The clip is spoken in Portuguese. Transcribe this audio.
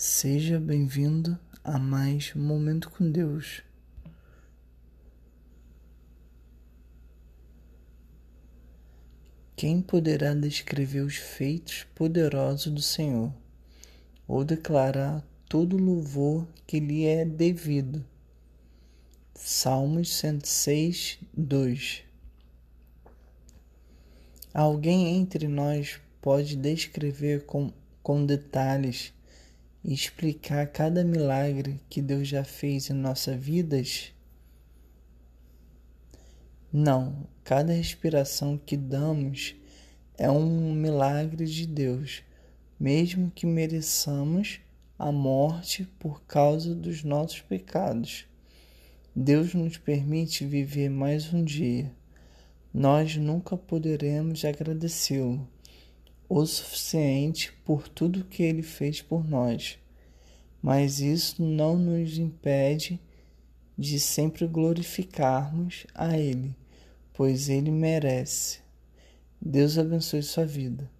Seja bem-vindo a mais Momento com Deus. Quem poderá descrever os feitos poderosos do Senhor ou declarar todo o louvor que lhe é devido? Salmos 106, 2 Alguém entre nós pode descrever com, com detalhes e explicar cada milagre que Deus já fez em nossas vidas? Não, cada respiração que damos é um milagre de Deus, mesmo que mereçamos a morte por causa dos nossos pecados. Deus nos permite viver mais um dia. Nós nunca poderemos agradecê-lo o suficiente por tudo que ele fez por nós, mas isso não nos impede de sempre glorificarmos a Ele, pois Ele merece. Deus abençoe sua vida.